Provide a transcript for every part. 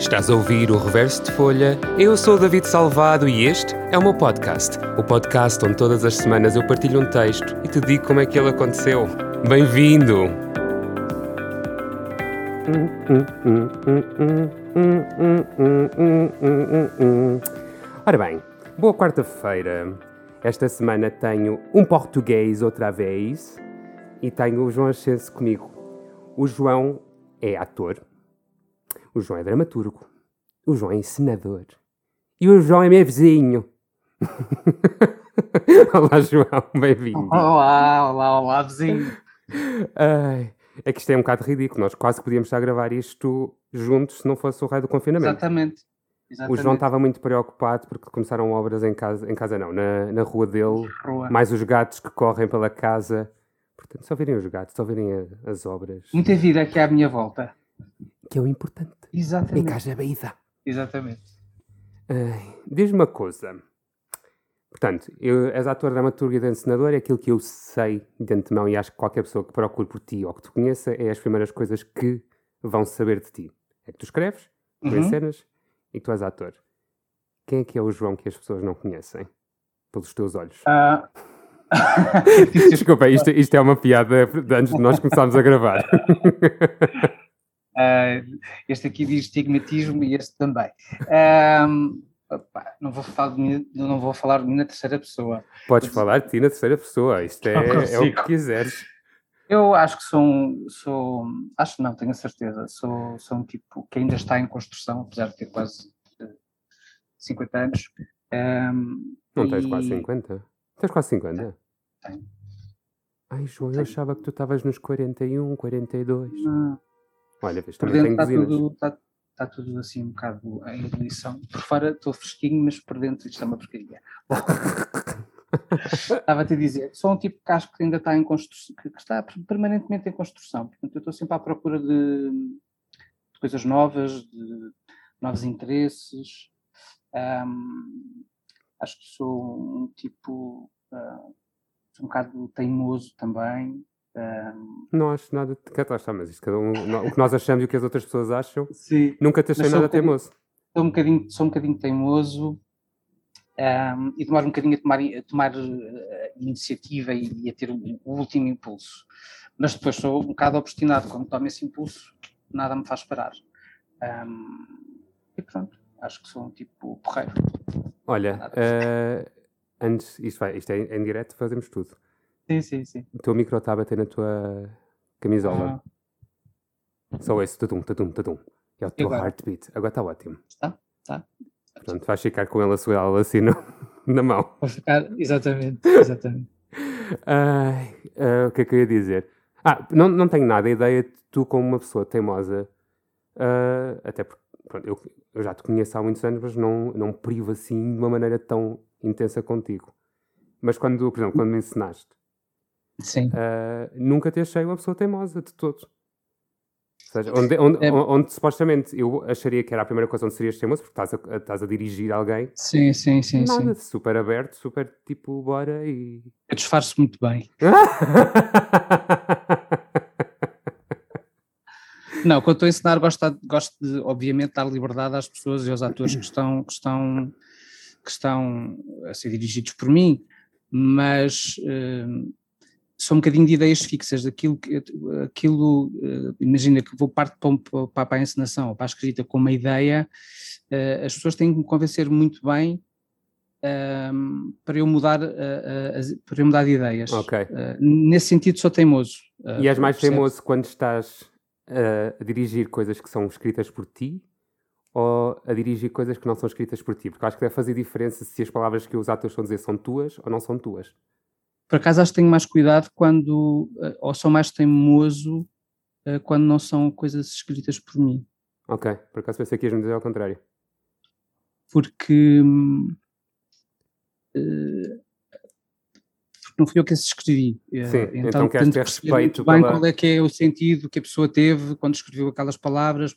Estás a ouvir o Reverso de Folha? Eu sou David Salvado e este é o meu podcast. O podcast onde todas as semanas eu partilho um texto e te digo como é que ele aconteceu. Bem-vindo! Ora bem, boa quarta-feira. Esta semana tenho um português outra vez e tenho o João Ascenso comigo. O João é ator, o João é dramaturgo, o João é encenador e o João é meu vizinho. olá, João, bem-vindo. Olá, olá, olá, vizinho. Ai, é que isto é um bocado ridículo. Nós quase podíamos estar a gravar isto juntos se não fosse o raio do confinamento. Exatamente. O Exatamente. João estava muito preocupado porque começaram obras em casa, em casa não, na, na rua dele, Rua. mais os gatos que correm pela casa. Portanto, só virem os gatos, só virem a- as obras, Muita vida aqui à minha volta. Que é o importante. Exatamente. casa vida. Exatamente. Diz-me uma coisa. Portanto, eu, és ator, dramaturgo e encenador, é aquilo que eu sei de antemão e acho que qualquer pessoa que procure por ti ou que te conheça é as primeiras coisas que vão saber de ti. É que tu escreves, tu Uhum. encenas e que tu és ator. Quem é que é o João que as pessoas não conhecem? Pelos teus olhos. Ah. Desculpa, isto, isto é uma piada de antes de nós começarmos a gravar. Ah, este aqui diz estigmatismo e este também. Ahm, opá, não, vou falar de mim, não vou falar de mim na terceira pessoa. Podes falar de ti na terceira pessoa. Isto é, é o que quiseres. Eu acho que sou um, sou, acho que não, tenho a certeza, sou, sou um tipo que ainda está em construção, apesar de ter quase eh, 50 anos. Ahm, Não tens e- quase 50? Tens quase 50? Tenho. Ai, João, eu achava que tu estavas nos 41, 42. Não, Olha, Por dentro está tudo, está, está tudo assim um bocado em ebulição. Por fora estou fresquinho, mas por dentro isto é uma porcaria. Estava-te a dizer, sou um tipo que acho que ainda está em construção, que, está permanentemente em construção. Portanto, eu estou sempre à procura de, de coisas novas, de novos interesses. Ahm, acho que sou um tipo sou um bocado teimoso também. Não acho nada de catástrofe, mas isto cada um, o que nós achamos e o que as outras pessoas acham, sim. nunca te achei nada um teimoso. sou um bocadinho, sou um bocadinho teimoso ahm, e demoro um bocadinho a tomar, a tomar eh, iniciativa e, a ter o, o último impulso. Mas depois sou um bocado obstinado. Quando tomo esse impulso, nada me faz parar. Ahm, e pronto, acho que sou um tipo porreiro. Olha, eh, antes, isto, vai, isto é em direto, fazemos tudo. Sim, sim, sim. O teu micro está a bater na tua camisola. Ah, Só esse, tadum, tadum, tadum. É o teu agora? heartbeat. Agora está ótimo. Está? Está. Portanto, vais ficar com ele a suar assim no- na mão. Vou ficar, exatamente, exatamente. Ah, o que é que eu ia dizer? Ah, não, não tenho nada a ideia de tu como uma pessoa teimosa, ah, até porque pronto, eu, eu já te conheço há muitos anos, mas não, não privo assim de uma maneira tão intensa contigo. Mas quando, por exemplo, quando me ensinaste, Sim. ah, nunca te achei uma pessoa teimosa de todo. Ou seja, onde, onde, É- onde supostamente eu acharia que era a primeira coisa onde serias teimoso, porque estás a, estás a dirigir alguém, Sim, sim, sim, nada, sim. super aberto, super tipo, bora e. Eu disfarço muito bem. Não, quando estou a ensinar, gosto, de- gosto de, obviamente, dar liberdade às pessoas e aos atores que estão, que estão, que estão a ser dirigidos por mim, mas eh, sou um bocadinho de ideias fixas, daquilo que, aquilo, eh, imagina que vou parte para, um- para, a encenação ou para a escrita com uma ideia, eh, as pessoas têm que me convencer muito bem ehm, para eu mudar, eh, as- para eu mudar de ideias. ok. Eh, nesse sentido sou teimoso. E és mais percebes? teimoso quando estás uh, a dirigir coisas que são escritas por ti ou a dirigir coisas que não são escritas por ti? Porque acho que deve fazer diferença se as palavras que os atores estão a dizer são tuas ou não são tuas. Por acaso acho que tenho mais cuidado quando, eh, ou sou mais teimoso eh, quando não são coisas escritas por mim. Ok, por acaso pensei que ias me dizer ao contrário. Porque, hum, eh, porque não fui eu que as escrevi. Sim, então queres tento ter respeito bem pela- qual é que é o sentido que a pessoa teve quando escreveu aquelas palavras.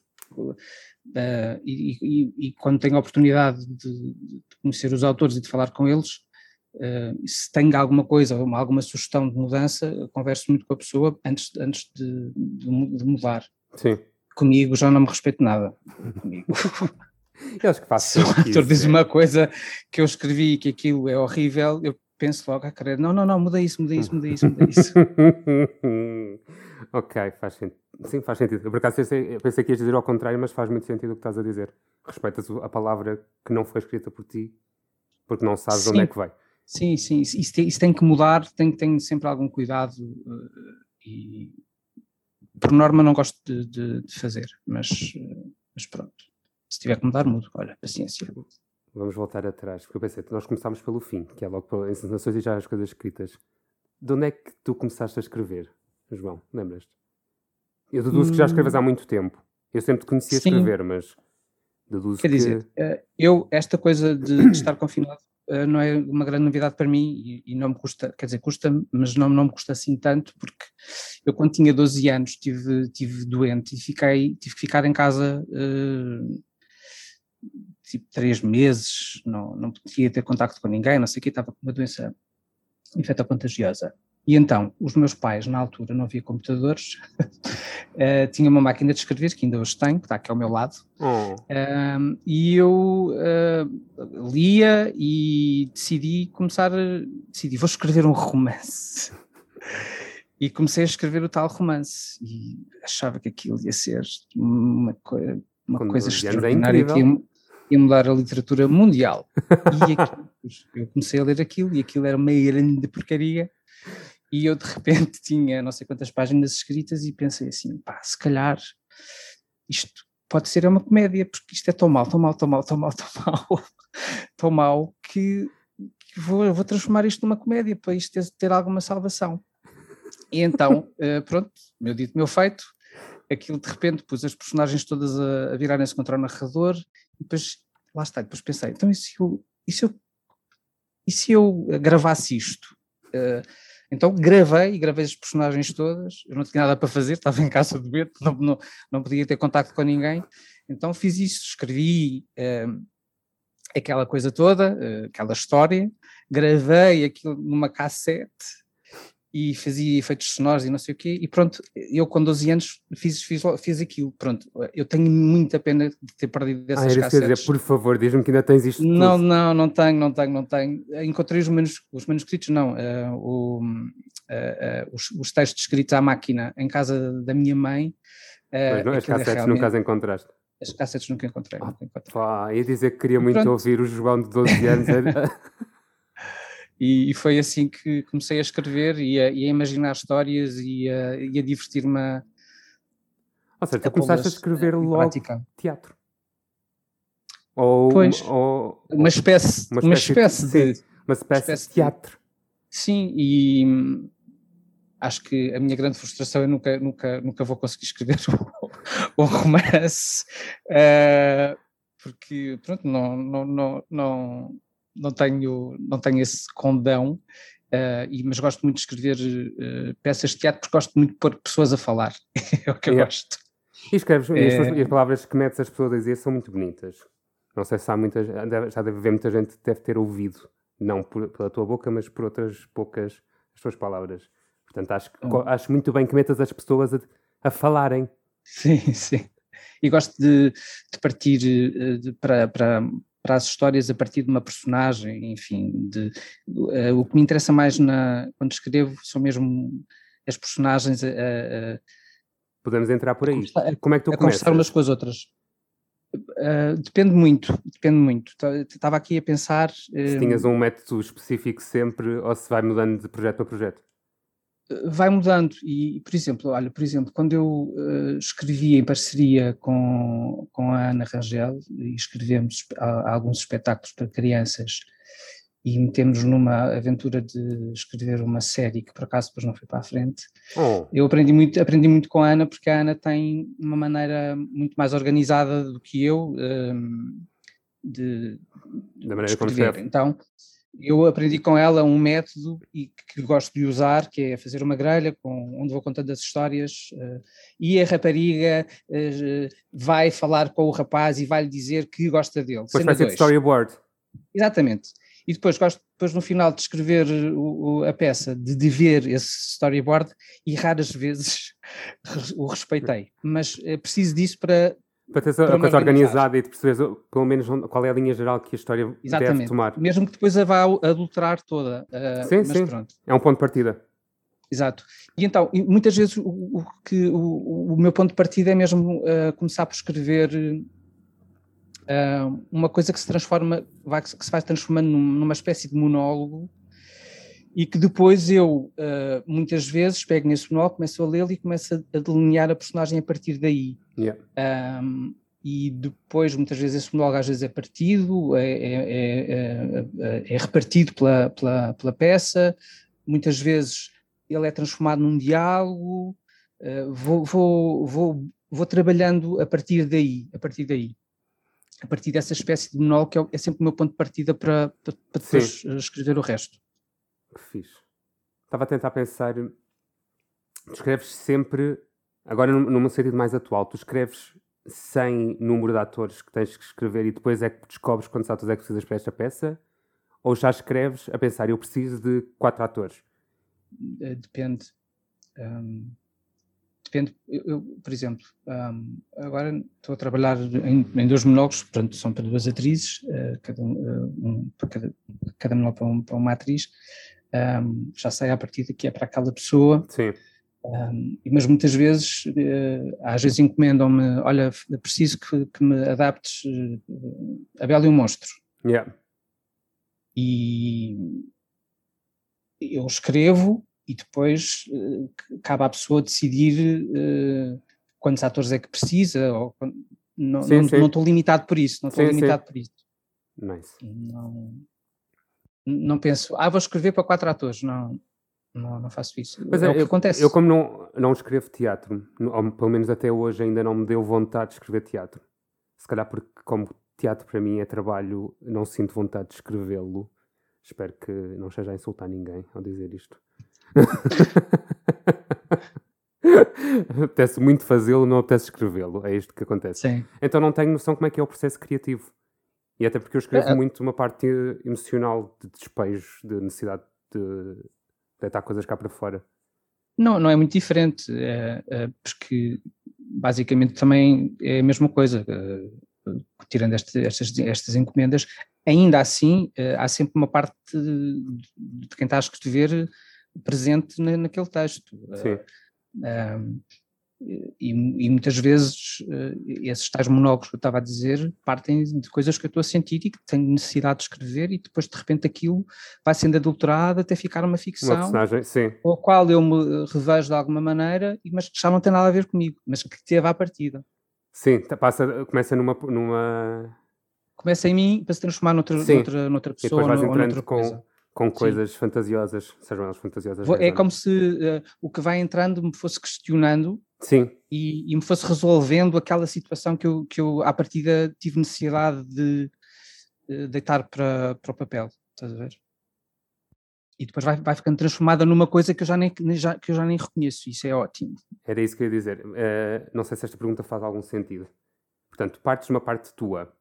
eh, e, e- e quando tenho a oportunidade de, de conhecer os autores e de falar com eles, eh, se tenho alguma coisa, ou alguma sugestão de mudança, eu converso muito com a pessoa antes, antes de, de de mudar. Sim. comigo já não me respeito nada. Comigo. Eles que Se o ator diz uma coisa que eu escrevi que aquilo é horrível, eu penso logo a querer, não, não, não, muda isso, muda isso, muda isso, muda isso. ok, faz sentido. Sim, faz sentido. Eu, por acaso pensei, pensei que ias dizer ao contrário, mas faz muito sentido o que estás a dizer. Respeitas a palavra que não foi escrita por ti, porque não sabes sim. onde é que vai. Sim, sim, isso tem, isso tem que mudar, tem, tem sempre algum cuidado uh, e por norma não gosto de, de, de fazer, mas, uh, mas pronto. Se tiver que mudar, mudo. Olha, paciência. Vamos voltar atrás, porque eu pensei, nós começámos pelo fim, que é logo pelas encenações e já as coisas escritas. De onde é que tu começaste a escrever, João? Lembras-te? Eu deduzo hum... que já escreves há hum. muito tempo. Eu sempre te conhecia Sim. escrever, mas deduzo Quer que... dizer, eh, eu, esta coisa de estar confinado eh, não é uma grande novidade para mim e, não me custa, quer dizer, custa mas não, não me custa assim tanto, porque eu quando tinha 12 anos tive, tive doente e fiquei, tive que ficar em casa uh, tipo três meses, não, não podia ter contacto com ninguém, não sei o que, estava com uma doença infectocontagiosa. E então, os meus pais, na altura, não havia computadores, uh, tinha uma máquina de escrever, que ainda hoje tenho, que está aqui ao meu lado, oh. uh, e eu uh, lia e decidi começar, decidi, vou escrever um romance. e comecei a escrever o tal romance, e achava que aquilo ia ser uma, co uma coisa é extraordinária, que ia, ia mudar a literatura mundial. E aquilo, eu comecei a ler aquilo, e aquilo era uma grande porcaria, e eu de repente tinha não sei quantas páginas escritas e pensei assim, pá, se calhar isto pode ser uma comédia, porque isto é tão mal, tão mal, tão mal, tão mal, tão mal, tão mal, que, que vou, vou transformar isto numa comédia para isto ter, ter alguma salvação. E então, uh, pronto, meu dito, meu feito, aquilo de repente pus as personagens todas a, a virarem-se contra o narrador, e depois, lá está, depois pensei, então e se eu, e se eu, e se eu gravasse isto? Uh, então gravei e gravei as personagens todas. Eu não tinha nada para fazer, estava em casa do Beto, não, não, não podia ter contato com ninguém. Então fiz isso, escrevi uh, aquela coisa toda, uh, aquela história, gravei aquilo numa cassete e fazia efeitos sonoros e não sei o quê, e pronto, eu com 12 anos fiz, fiz, fiz aquilo, pronto, eu tenho muita pena de ter perdido essas ah, cassetes. Dizer, por favor, diz-me que ainda tens isto Não, tudo. não, não tenho, não tenho, não tenho. Encontrei os, manus, os manuscritos, não, uh, o, uh, uh, os, os, textos escritos à máquina em casa da minha mãe. Mas não, as cassetes realmente... nunca as encontraste? As cassetes nunca encontrei. Ah, nunca encontrei. Pá, ia dizer que queria muito pronto. ouvir o João de 12 anos. E, e, foi assim que comecei a escrever e a, e a imaginar histórias e a, e a divertir-me. Ou seja, tu começaste a escrever logo prática. teatro. Ou, pois, ou, uma espécie, uma espécie, uma espécie de, de, uma espécie, espécie de teatro. De, sim, e hum, acho que a minha grande frustração é nunca, nunca, nunca vou conseguir escrever um, um romance, uh, porque pronto, não, não, não, não, não tenho, não tenho esse condão, uh, e, mas gosto muito de escrever uh, peças de teatro porque gosto muito de pôr pessoas a falar, é o que eu gosto. E escreves, é... e as palavras que metes as pessoas a dizer são muito bonitas. Não sei se há muita já deve haver muita gente que deve ter ouvido, não por, pela tua boca, mas por outras poucas as tuas palavras. Portanto, acho, hum. acho muito bem que metas as pessoas a, a falarem. Sim, sim. E gosto de, de partir de, para, para, para as histórias a partir de uma personagem, enfim, de, uh, o que me interessa mais na, quando escrevo são mesmo as personagens a, a, Podemos entrar por aí. Como é que tu a começas? umas com as outras. Uh, depende muito, depende muito. Estava aqui a pensar. Se uh, tinhas um método específico sempre ou se vai mudando de projeto para projeto? Vai mudando e, por exemplo, olha, por exemplo, quando eu uh, escrevi em parceria com, com a Ana Rangel e escrevemos alguns espetáculos para crianças e metemos numa aventura de escrever uma série que por acaso depois não foi para a frente. Oh. Eu aprendi muito, aprendi muito com a Ana porque a Ana tem uma maneira muito mais organizada do que eu um, ehm, de, da maneira de escrever. Como então, eu aprendi com ela um método e que gosto de usar, que é fazer uma grelha com, onde vou contando as histórias uh, e a rapariga uh, vai falar com o rapaz e vai-lhe dizer que gosta dele. Uma espécie de storyboard. Exatamente. E depois gosto, depois no final de escrever o, o, a peça, de, de ver esse storyboard e raras vezes o respeitei. Mas é preciso disso para. Para ter a coisa organizada e de perceber pelo menos qual é a linha geral que a história Exatamente. deve tomar. Mesmo que depois a vá adulterar toda. Uh, sim, sim. Pronto. É um ponto de partida. Exato. E então, muitas vezes o, o que, o, o, meu ponto de partida é mesmo uh, começar por escrever uh, uma coisa que se transforma, vai, que se vai transformando numa espécie de monólogo e que depois eu, uh, muitas vezes, pego nesse monólogo, começo a lê-lo e começo a, delinear a personagem a partir daí. Yeah. Um, e depois, muitas vezes, esse monólogo às vezes é partido, é, é, é, é, é repartido pela, pela, pela peça, muitas vezes ele é transformado num diálogo, uh, vou, vou, vou, vou trabalhando a partir daí, a partir daí. A partir dessa espécie de monólogo que é, é sempre o meu ponto de partida para, para, para depois Sim. escrever o resto. Fixe. Estava a tentar pensar, tu escreves sempre, agora num, num sentido mais atual, tu escreves sem número de atores que tens que escrever e depois é que descobres quantos atores é que precisas para esta peça? Ou já escreves a pensar, eu preciso de quatro atores? Eh, depende. Um, depende, eu, eu, por exemplo, um, agora estou a trabalhar em, em, dois monólogos, portanto são para duas atrizes, uh, cada, uh, um, cada, cada monólogo para, um, para uma atriz, um, já sei à partida que é para aquela pessoa. Sim. Um, mas muitas vezes, uh, às vezes encomendam-me, olha, preciso que, que me adaptes uh, a Bela e o Monstro. Yeah. E eu escrevo e depois uh, cabe à pessoa decidir quantos atores é que precisa, ou, não, sim, não, sim. não estou limitado por isso, não estou limitado sim. por isso. Nice. Não, não penso, ah, vou escrever para quatro atores, não, não, não faço isso. Mas é, é o que eu, acontece. Eu, como não, não escrevo teatro, ou pelo menos até hoje ainda não me deu vontade de escrever teatro. Se calhar porque, como teatro para mim é trabalho, não sinto vontade de escrevê-lo. Espero que não esteja a insultar ninguém ao dizer isto. apetece muito fazê-lo, não apetece escrevê-lo. É isto que acontece. Sim. Então não tenho noção como é que é o processo criativo. E até porque eu escrevo é, é. muito uma parte emocional de despejo, de necessidade de deitar coisas cá para fora. Não, não é muito diferente, é, é, porque basicamente também é a mesma coisa. É, tirando este, estas, estas encomendas, ainda assim é, há sempre uma parte de, de quem está a escrever presente na, naquele texto. Sim. E, e, muitas vezes uh, esses tais monólogos que eu estava a dizer partem de coisas que eu estou a sentir e que tenho necessidade de escrever e depois de repente aquilo vai sendo adulterado até ficar uma ficção uma com a qual eu me revejo de alguma maneira mas que já não tem nada a ver comigo, mas que teve à partida. Sim, passa, começa numa, numa... Começa em mim para se transformar noutra, noutra, noutra pessoa e depois vais noutra com, coisa com coisas Sim. fantasiosas, sejam elas fantasiosas. É como se uh, o que vai entrando me fosse questionando Sim. E, e, me fosse resolvendo aquela situação que eu, que eu à partida tive necessidade de uh, deitar para, para o papel, estás a ver? E depois vai, vai ficando transformada numa coisa que eu, já nem, já, que eu já nem reconheço, isso é ótimo. Era isso que eu ia dizer. Uh, não sei se esta pergunta faz algum sentido. Portanto, partes de uma parte tua,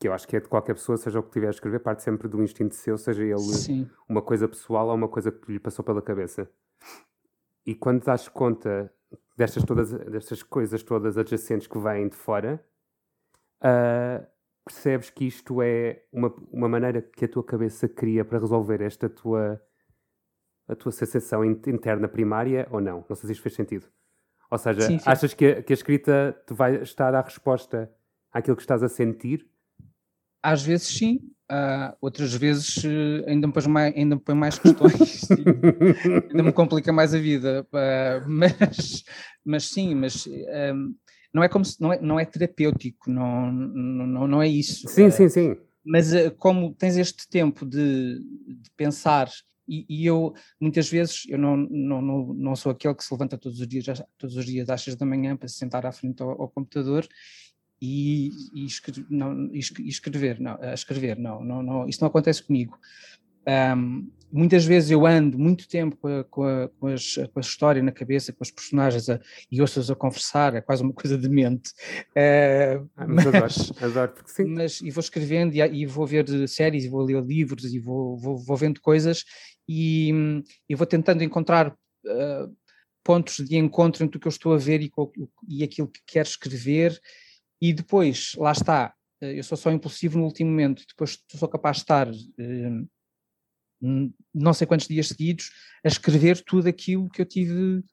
que eu acho que é de qualquer pessoa, seja o que tiver a escrever, parte sempre do instinto seu, seja ele Sim. uma coisa pessoal ou uma coisa que lhe passou pela cabeça. E quando das conta destas, todas, destas coisas todas adjacentes que vêm de fora, uh, percebes que isto é uma, uma maneira que a tua cabeça cria para resolver esta tua, a tua sensação interna primária ou não? Não sei se isto fez sentido. Ou seja, sim, sim. achas que a, que a escrita te vai estar à resposta àquilo que estás a sentir às vezes sim, uh, outras vezes uh, ainda, me põe mais, ainda põe mais questões, ainda me complica mais a vida, uh, mas, mas sim, mas um, não é como se, não é, não é terapêutico, não, não, não é isso. Sim, sim, sim. Mas como tens este tempo de, de pensar e, e, eu muitas vezes eu não, não, não, não sou aquele que se levanta todos os dias todos os dias às seis da manhã para se sentar à frente ao, ao computador e, e, escrever, não, e escrever, não, escrever, não, não, não, isso não acontece comigo. Um, muitas vezes eu ando muito tempo com a, com a, com as, com a história na cabeça, com os personagens a, e ouço-os a conversar, é quase uma coisa de mente. Uh, ah, mas, mas, adoro, adoro, porque sim. Mas, e vou escrevendo e, e, vou ver séries e vou ler livros e vou, vou, vou vendo coisas e, e vou tentando encontrar uh, pontos de encontro entre o que eu estou a ver e, e aquilo que quero escrever e depois, lá está, eu sou só impulsivo no último momento, depois sou capaz de estar uh, não sei quantos dias seguidos a escrever tudo aquilo que eu tive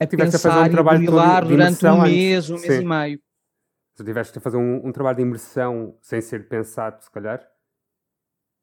a tiveste pensar a fazer um trabalho de durante um mês, antes. um mês Sim. e meio. Tu tiveste a fazer um, um, trabalho de imersão sem ser pensado, se calhar?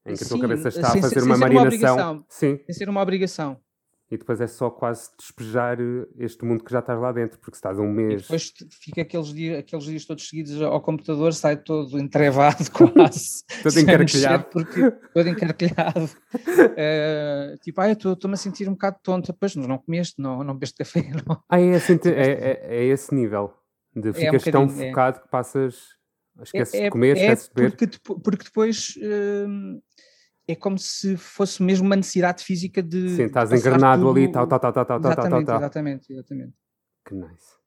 Em que a tua cabeça está a fazer sem uma marinação. Uma Sim. Sem ser uma obrigação e depois é só quase despejar eh, este mundo que já estás lá dentro, porque estás um mês. E depois fica aqueles dias, aqueles dias todos seguidos ao computador, sai todo entrevado quase. todo encarquilhado. Porque, todo encarquilhado. uh, tipo, ah, estou-me a sentir um bocado tonta. Pois, não comeste, não, não bebeste café. Não. Ah, é, esse, é, é, é esse nível. De ficas é um tão é. focado que passas. Esqueces é, de comer, esqueces de beber. Porque, porque depois. Uh, é como se fosse mesmo uma necessidade física de. Sim, estás encarnado tudo... ali, tal, tal, tal, tal, tal, exatamente, tal, tal. Exatamente, exatamente. Que nice.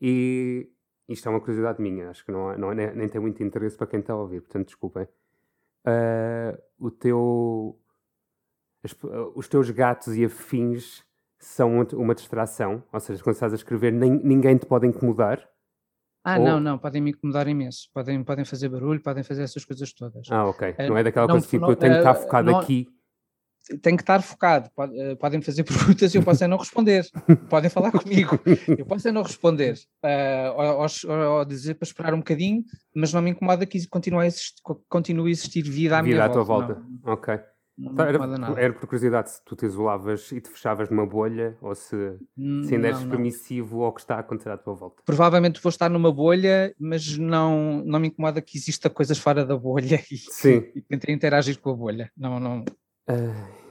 E isto é uma curiosidade minha, acho que não, é, não é, nem tem muito interesse para quem está a ouvir, portanto, desculpem. Uh, o teu. Os teus gatos e afins são uma distração, ou seja, quando estás a escrever, nem, ninguém te pode incomodar. Ah, Ou... não, não, podem me incomodar imenso. Podem, podem fazer barulho, podem fazer essas coisas todas. Ah, ok. Uh, não é daquela não, coisa tipo, não, eu tenho que estar focado não, aqui. Tenho que estar focado. Eh, podem fazer perguntas e eu posso é não responder. podem falar comigo. Eu posso é não responder. Uh, ou, ou, ou, dizer para esperar um bocadinho, mas não me incomoda que continue a existir, continue a existir vida à vida minha volta. Vida à tua volta. Ok. Não então, era, era, por curiosidade se tu te isolavas e te fechavas numa bolha ou se, se ainda eres permissivo ao que está a acontecer à tua volta. Provavelmente vou estar numa bolha, mas não, não me incomoda que exista coisas fora da bolha e, Sim. e tentei interagir com a bolha. Não, não. Uh,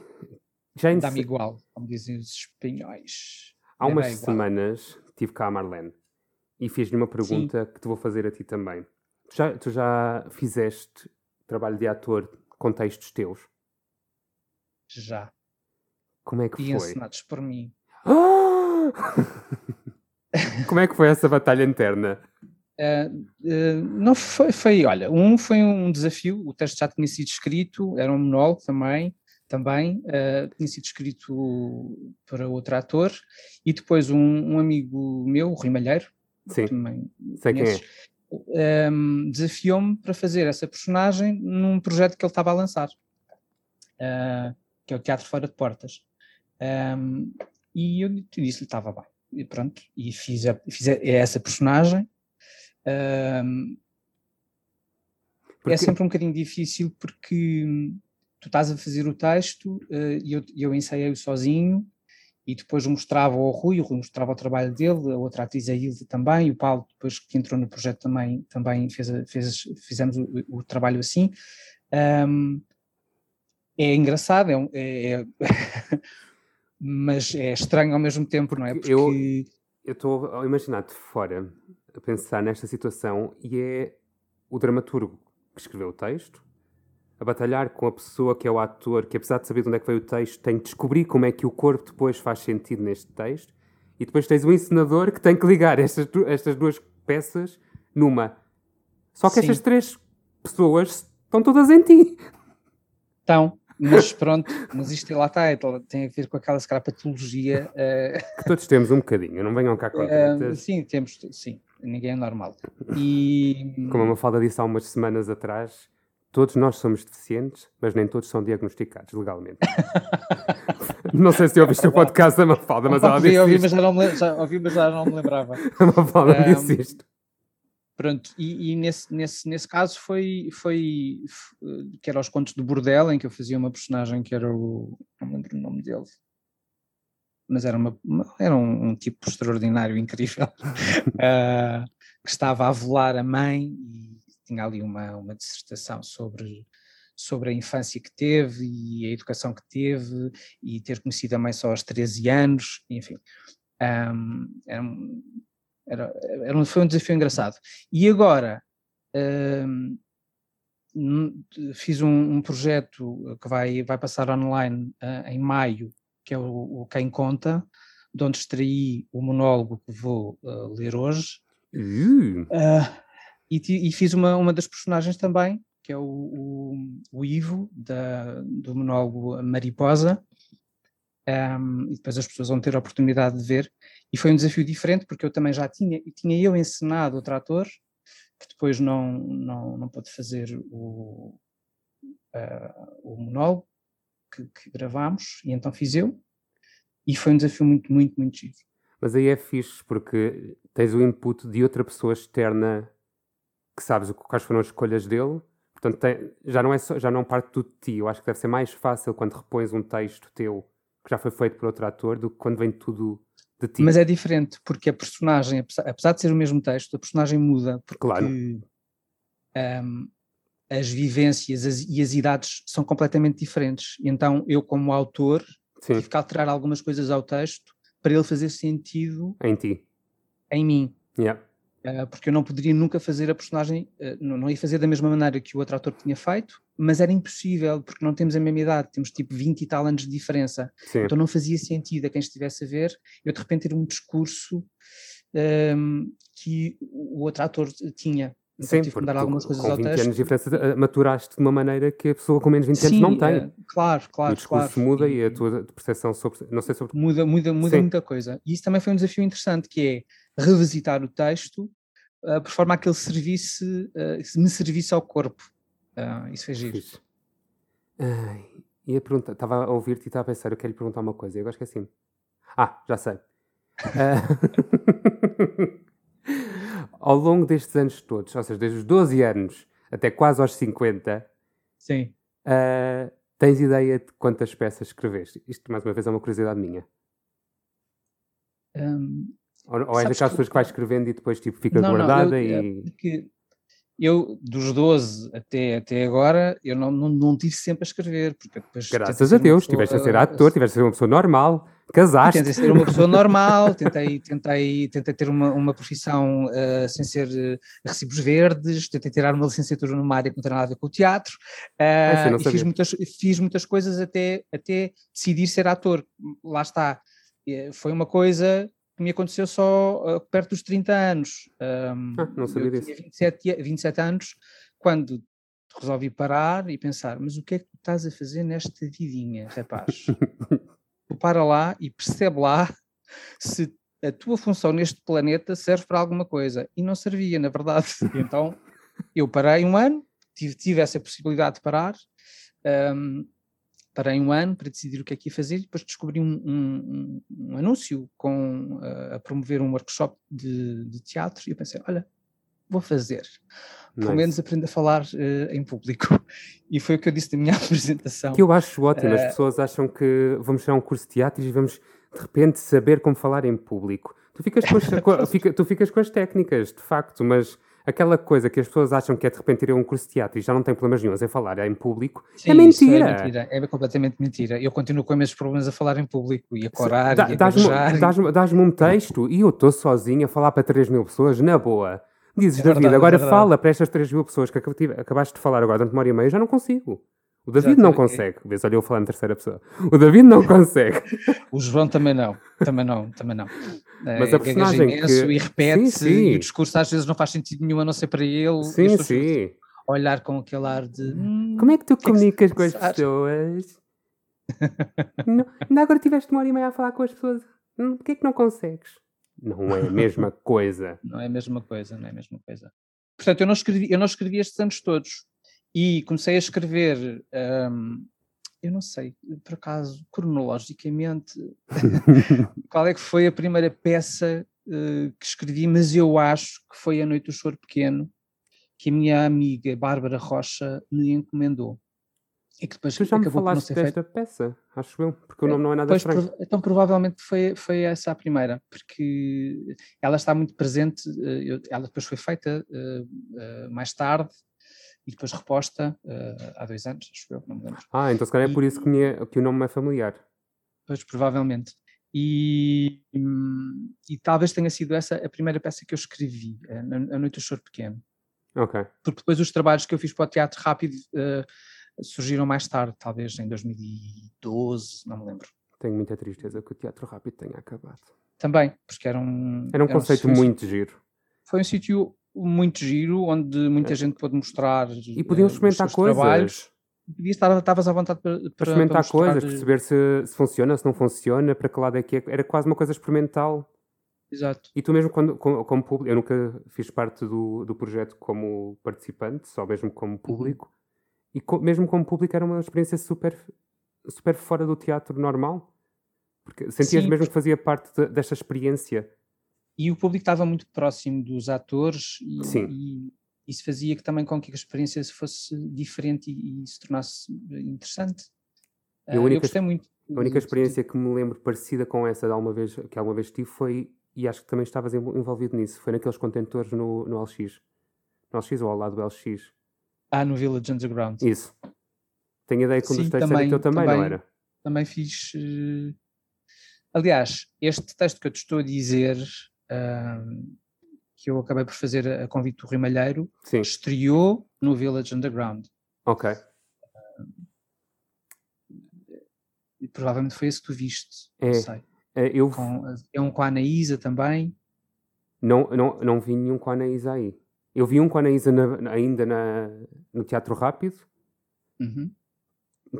já Dá-me igual, como dizem os espanhóis. Há umas semanas tive cá a Marlene e fiz-lhe uma pergunta Sim. que te vou fazer a ti também. Tu já, tu já fizeste trabalho de ator com textos teus? Já. Como é que e foi? ensinados por mim. Como é que foi essa batalha interna? Uh, uh, não foi, foi, olha, um foi um desafio, o texto já tinha sido escrito, era um monólogo também, também uh, tinha sido escrito para outro ator, e depois um, um amigo meu, o Rui Malheiro, Sim, também sei conheces, quem é. um, desafiou-me para fazer essa personagem num projeto que ele estava a lançar. Uh, que é o Teatro Fora de Portas. Um, e eu disse-lhe estava bem. E pronto, e fiz, a, fiz a, essa personagem. Um, porque... É sempre um bocadinho difícil porque tu estás a fazer o texto uh, e eu, eu ensaiei-o sozinho e depois mostrava ao Rui, o Rui mostrava o trabalho dele, a outra atriz a Hilda também, o Paulo depois que entrou no projeto também, também fez, fez fizemos o, o, trabalho assim. Um, é engraçado, é, é, é mas é estranho ao mesmo tempo, não é? Porque eu estou a imaginar de fora, a pensar nesta situação, e é o dramaturgo que escreveu o texto, a batalhar com a pessoa que é o ator, que apesar de saber de onde é que veio o texto, tem que descobrir como é que o corpo depois faz sentido neste texto, e depois tens o encenador que tem que ligar estas, estas duas peças numa. Só que Sim. estas três pessoas estão todas em ti. Estão. Mas pronto, mas isto lá está, é, tem a ver com aquela se patologia. Uh... Que todos temos um bocadinho, não venham cá com uh, Sim, temos, sim, ninguém é normal. E... Como a Mafalda disse há umas semanas atrás, todos nós somos deficientes, mas nem todos são diagnosticados legalmente. não sei se ouviste o podcast da Mafalda, mas ela disse ouvi, Mas já não me, já, ouvi, mas já não me lembrava. a Mafalda um, disse isto. Pronto, e, e, nesse, nesse, nesse caso foi, foi, que era os contos do Bordel, em que eu fazia uma personagem que era o. não me lembro o nome dele, mas era, uma, era um, um tipo extraordinário, incrível, uh, que estava a velar a mãe e tinha ali uma, uma dissertação sobre, sobre a infância que teve e a educação que teve e ter conhecido a mãe só aos 13 anos, enfim. Um, era um, era, era, foi um desafio engraçado. E agora, um, fiz um, um, projeto que vai, vai passar online uh, em maio, que é o, o, Quem Conta, de onde extraí o monólogo que vou uh, ler hoje. Uh. E, e, fiz uma, uma das personagens também, que é o, o, o Ivo, da, do monólogo Mariposa. Um, e depois as pessoas vão ter a oportunidade de ver. E foi um desafio diferente, porque eu também já tinha, tinha eu ensinado outro ator, que depois não, não, não pôde fazer o, uh, o monólogo que, que gravámos, e então fiz eu, e foi um desafio muito, muito, muito giro. Mas aí é fixe, porque tens o input de outra pessoa externa que sabes quais foram as escolhas dele, portanto tem, já, não é só, já não parte tudo de ti. Eu acho que deve ser mais fácil quando repões um texto teu que já foi feito por outro ator do que quando vem tudo de ti. Mas é diferente, porque a personagem, apesar de ser o mesmo texto, a personagem muda, porque claro. um, as vivências as, e as idades são completamente diferentes. Então, eu, como autor, Sim. tive que alterar algumas coisas ao texto para ele fazer sentido em ti, em mim. Yeah. Uh, porque eu não poderia nunca fazer a personagem, uh, não, ia fazer da mesma maneira que o outro ator tinha feito, mas era impossível, porque não temos a mesma idade, temos tipo 20 e tal anos de diferença. Sim. Então não fazia sentido a quem estivesse a ver eu de repente ter um discurso um, que o outro ator tinha. Então, Sim, tive dar algumas coisas com 20 anos de diferença eh, maturaste de uma maneira que a pessoa com menos 20 Sim, anos não tem. Uh, claro, claro. o discurso claro. muda e, e, a tua percepção sobre. Não sei sobre. Muda, muda, muda muita coisa. E isso também foi um desafio interessante, que é revisitar o texto uh, por forma a que ele servisse, uh, me servisse ao corpo. Uh, isso foi giro. Ai, ia perguntar, estava a ouvir-te e estava a pensar, eu quero lhe perguntar uma coisa, eu agora esqueci-me. Ah, já sei. ao longo destes anos todos, ou seja, desde os 12 anos até quase aos 50, Sim. Tens ideia de quantas peças escreveste? Isto, mais uma vez, é uma curiosidade minha. Um, ou, ou és daquelas pessoas que vais escrevendo e depois tipo, fica não, guardada não, eu, e. Porque eu, dos 12 até, até agora, eu não, não, não tive sempre a escrever. Porque depois Graças a Deus, pessoa, tiveste a ser ator, tiveste a ser uma pessoa normal, casaste. Tentei ser uma pessoa normal, tentei, tentei, tentei ter uma, uma profissão uh, sem ser uh, recibos verdes, tentei tirar uma licenciatura numa área que não tem nada a ver com o teatro. Uh, e fiz muitas, fiz muitas coisas até, até decidir ser ator. Lá está. Foi uma coisa me aconteceu só uh, perto dos 30 anos. Um, ah, não sabia disso. Tinha 27, 27 anos quando resolvi parar e pensar, mas o que é que tu estás a fazer nesta vidinha, rapaz? para lá e percebe lá se a tua função neste planeta serve para alguma coisa. E não servia, na verdade. Então, eu parei um ano, tive, tive essa possibilidade de parar, um, parei um ano para decidir o que é que ia fazer e depois descobri um, um, um anúncio com, uh, a promover um workshop de, de, teatro e eu pensei, olha, vou fazer. Pelo nice. menos aprendo a falar uh, em público. E foi o que eu disse na minha apresentação. Que eu acho ótimo. As uh, pessoas acham que vamos tirar um curso de teatro e vamos, de repente, saber como falar em público. Tu ficas com as, tu ficas com as técnicas, de facto, mas aquela coisa que as pessoas acham que é de repente ir a um curso de teatro e já não tem problemas nenhum em falar em público, é Sim, é mentira. é mentira. É completamente mentira. Eu continuo com os mesmos problemas a falar em público e a corar Dá, e a Dás-me dás dás um texto e eu estou sozinho a falar para 3 mil pessoas, na boa. Dizes, é David, verdade, agora é fala para estas 3 mil pessoas que acabaste de falar agora durante uma hora e meia, eu já não consigo. O David Exato. não consegue. Vês, olha eu falando em terceira pessoa. O David não consegue. o João também não. Também não, também não. Mas a é, personagem imenso que... e repete sim, sim. e o discurso às vezes não faz sentido nenhum a não ser para ele. Sim, sim. Olhar com aquele ar de... Hum, Como é que tu comunicas é que com as pessoas? não, ainda agora tiveste uma hora e meia a falar com as pessoas. Hum, Porquê é que não consegues? Não é a mesma coisa. Não é a mesma coisa, não é a mesma coisa. Portanto, eu não escrevi, eu não escrevi estes anos todos. E comecei a escrever, um, eu não sei, por acaso, cronologicamente, qual é que foi a primeira peça uh, que escrevi, mas eu acho que foi A Noite do Choro Pequeno, que a minha amiga Bárbara Rocha me encomendou. E que depois tu já me falaste desta feito. peça, acho eu, porque o nome não é nada pois, estranho. Então provavelmente foi, foi essa a primeira, porque ela está muito presente, eh, ela depois foi feita mais tarde, e depois reposta uh, há dois anos, acho eu, não me lembro. Ah, então se calhar é por isso que, me que o nome é familiar. Pois, provavelmente. E, e, e, talvez tenha sido essa a primeira peça que eu escrevi, A Noite do Choro Pequeno. Ok. Porque depois os trabalhos que eu fiz para o Teatro Rápido uh, surgiram mais tarde, talvez em 2012, não me lembro. Tenho muita tristeza que o Teatro Rápido tenha acabado. Também, porque era um... Era um conceito um, muito giro. Foi um sítio muito giro, onde muita é. gente pôde mostrar E podiam experimentar coisas. Trabalhos. Estavas à vontade para, para, para experimentar para coisas, perceber se, se funciona, se não funciona, para que lado é que é. Era quase uma coisa experimental. Exato. E tu mesmo, quando, como, como público, eu nunca fiz parte do, do projeto como participante, só mesmo como uhum. público, e co, mesmo como público era uma experiência super, super fora do teatro normal. Porque sentias Sim, mesmo que fazia parte de, desta experiência. E o público estava muito próximo dos atores e, e isso fazia que também com que a experiência fosse diferente e, e se tornasse interessante. Uh, única, eu gostei muito. A única experiência que me lembro parecida com essa de alguma vez, que alguma vez tive foi e acho que também estavas envolvido nisso. Foi naqueles contentores no, no LX. No LX ou ao lado do LX? Ah, no Village Underground. Isso. Tenho ideia que um dos textos também, era teu também, também, não era? Também fiz. Uh... Aliás, este texto que eu te estou a dizer, que eu acabei por fazer a convite do Rimalheiro, Sim. estreou no Village Underground. Ok. E provavelmente foi esse que tu viste. É. Não sei. Eh, eu... Com, é um com a Anaísa também. Não, não, não vi nenhum com a Anaísa aí. Eu vi um com a Anaísa na, ainda na, no Teatro Rápido. Uhum.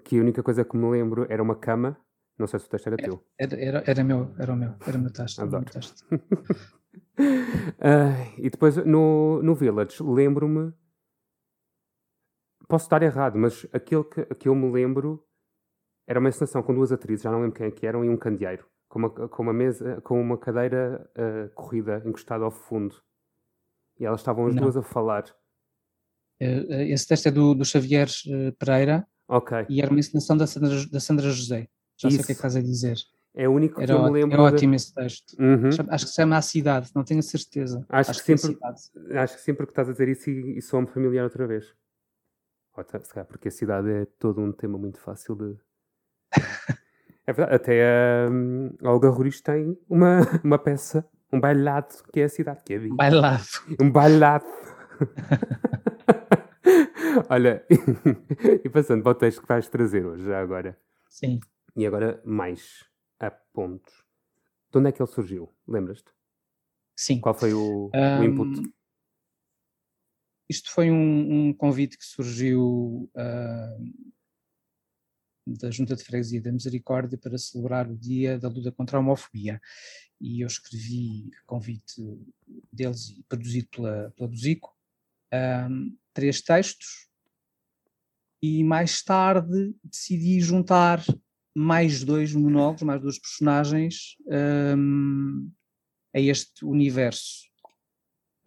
Que a única coisa que me lembro era uma cama. Não sei se o texto era, teu. Era, era, era meu, era o meu, era o meu texto. Adoro. Meu texto. uh, e depois no, no Village lembro-me. Posso estar errado, mas aquele que, que eu me lembro era uma encenação com duas atrizes, já não lembro quem é que eram, e um candeeiro com uma, com uma mesa, com uma cadeira uh, corrida encostada ao fundo. E elas estavam as Não. duas a falar. Uh, esse texto é do, do Xavier Pereira. Ok. E era uma encenação da Sandra, da Sandra José. Já Isso. sei o que é que estás a dizer. É o único era que eu me lembro. É ótimo de... esse texto. Uhum. Acho que se chama A Cidade, não tenho a certeza. Acho, acho que, que sempre, acho que sempre que estás a dizer isso e, e sou-me familiar outra vez. Porque a cidade é todo um tema muito fácil de. É verdade, até um, a Olga Ruiz tem uma, uma peça, um bailado, que é a cidade que é Um bailado. Um bailado. Olha, e passando para o texto que vais trazer hoje, já agora. Sim. E agora mais a pontos. De onde é que ele surgiu? Lembras-te? Sim. Qual foi o, um, o input? Isto foi um, um convite que surgiu uh, da Junta de Freguesia da Misericórdia para celebrar o Dia da Luta contra a Homofobia. E eu escrevi convite deles e produzido pela, pela Buzico, um, três textos, e mais tarde decidi juntar mais dois monólogos, mais duas personagens um, a este universo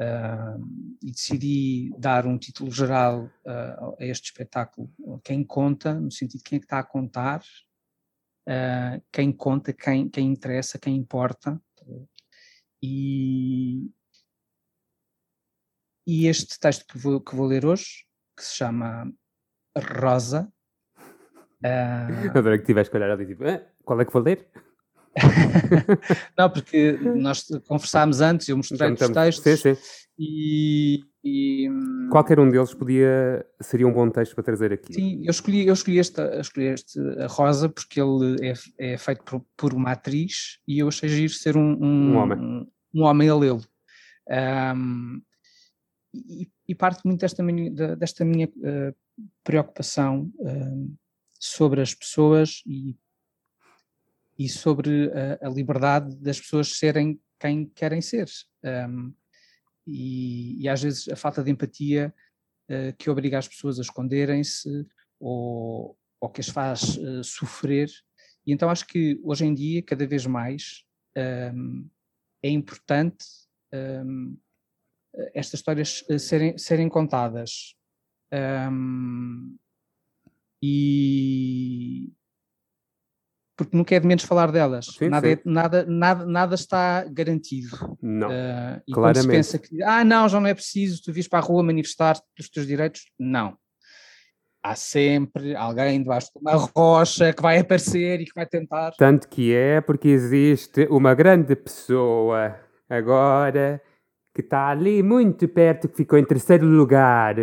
Uh, e decidi dar um título geral uh, a este espetáculo. Quem conta, no sentido de quem é que está a contar, uh, quem conta, quem, quem interessa, quem importa. E, e este texto que vou, que vou ler hoje, que se chama Rosa. Uh... Adorei que tiveste que olhar ali tipo, ah, qual é que vou ler? não, porque nós conversámos antes, eu mostrei os textos sim, sim. E, e, Qualquer um deles podia seria um bom texto para trazer aqui. Sim, eu escolhi, eu escolhi, esta, escolhi este, a Rosa porque ele é, é feito por, por, uma atriz e eu achei giro ser um, um, um homem. Um, um homem a lê-lo. Um, e, e, parte muito desta minha, desta minha uh, preocupação uh, sobre as pessoas e e sobre a, a, liberdade das pessoas serem quem querem ser. Um, e, e, às vezes a falta de empatia uh, que obriga as pessoas a esconderem-se ou, ou, que as faz uh, sofrer. E então acho que hoje em dia, cada vez mais, um, é importante um, estas histórias eh, serem, serem contadas. Um, e, porque nunca é de menos falar delas. Sim, nada, sim. É, nada, nada, nada está garantido. Não. Uh, e claramente. quando se pensa que, ah, não, já não é preciso, tu vis para a rua manifestar-te dos teus direitos, não. Há sempre alguém debaixo de uma rocha que vai aparecer e que vai tentar. Tanto que é porque existe uma grande pessoa agora que está ali muito perto, que ficou em terceiro lugar,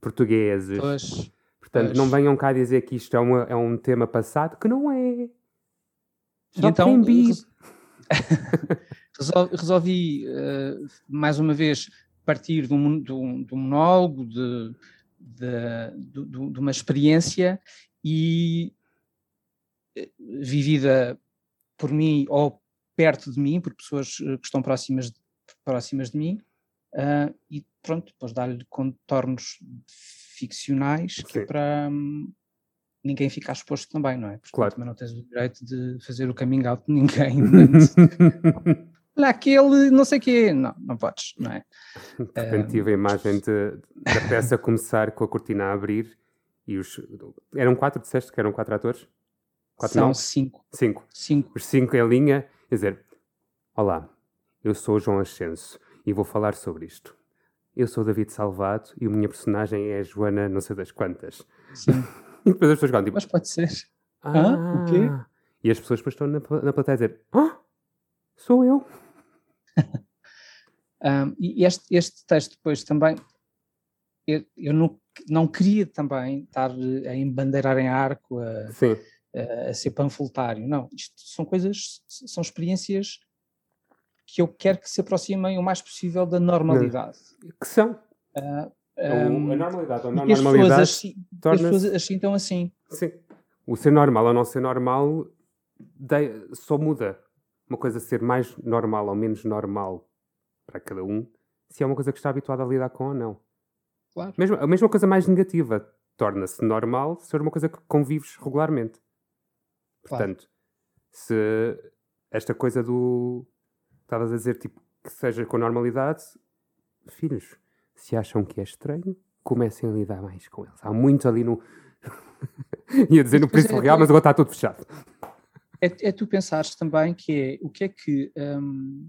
portugueses. Pois, Portanto, não venham cá dizer que isto é, uma- é um tema passado, que não é. Só então quem vive. res- resol- resolvi, eh, mais uma vez, partir de um, de um- de um monólogo, de, de, uma experiência e eh, vivida por mim ou perto de mim, por pessoas eh, que estão próximas, de- próximas de mim, ah, e pronto, depois dar-lhe contornos ficcionais que é para hum, ninguém ficar exposto também, não é? Porque Claro. também não tens o direito de fazer o coming out de ninguém. Olha, aquele não sei o quê. Não, não podes, não é? De repente tive a imagem de- da peça começar com a cortina a abrir e os. Eram quatro, disseste que eram quatro atores? Quatro São não? cinco. Cinco. Cinco. Os cinco em linha. Quer dizer, olá, eu sou o João Ascenso e vou falar sobre isto. Eu sou o David Salvado e a minha personagem é a Joana, não sei das quantas. Sim. E depois as pessoas ficam tipo, Mas pode ser. ah, Hã? O quê? E as pessoas depois estão na, na plateia a dizer, ah, sou eu. Ahm, e este, este texto depois também, eu, eu não, não queria também estar a embandeirar em arco, a, a- a ser panfletário. Não, isto são coisas, são experiências que eu quero que se aproximem o mais possível da normalidade. que são. Ah, O- ahm, a normalidade ou e não que as pessoas, normalidade assim, que as pessoas assim estão assim. Sim. O ser normal ou não ser normal dei- só muda. Uma coisa ser mais normal ou menos normal para cada um, se é uma coisa que está habituado a lidar com ou não. Claro. Mesmo, a mesma coisa mais negativa torna-se normal se for uma coisa que convives regularmente. Claro. Portanto, se esta coisa do. Estavas a dizer tipo, que seja com normalidade, filhos, se acham que é estranho, comecem a lidar mais com eles. Há muito ali no. Ia dizer no Príncipe é- Real, mas agora está tudo fechado. É, é tu pensares também que é o que é que hum,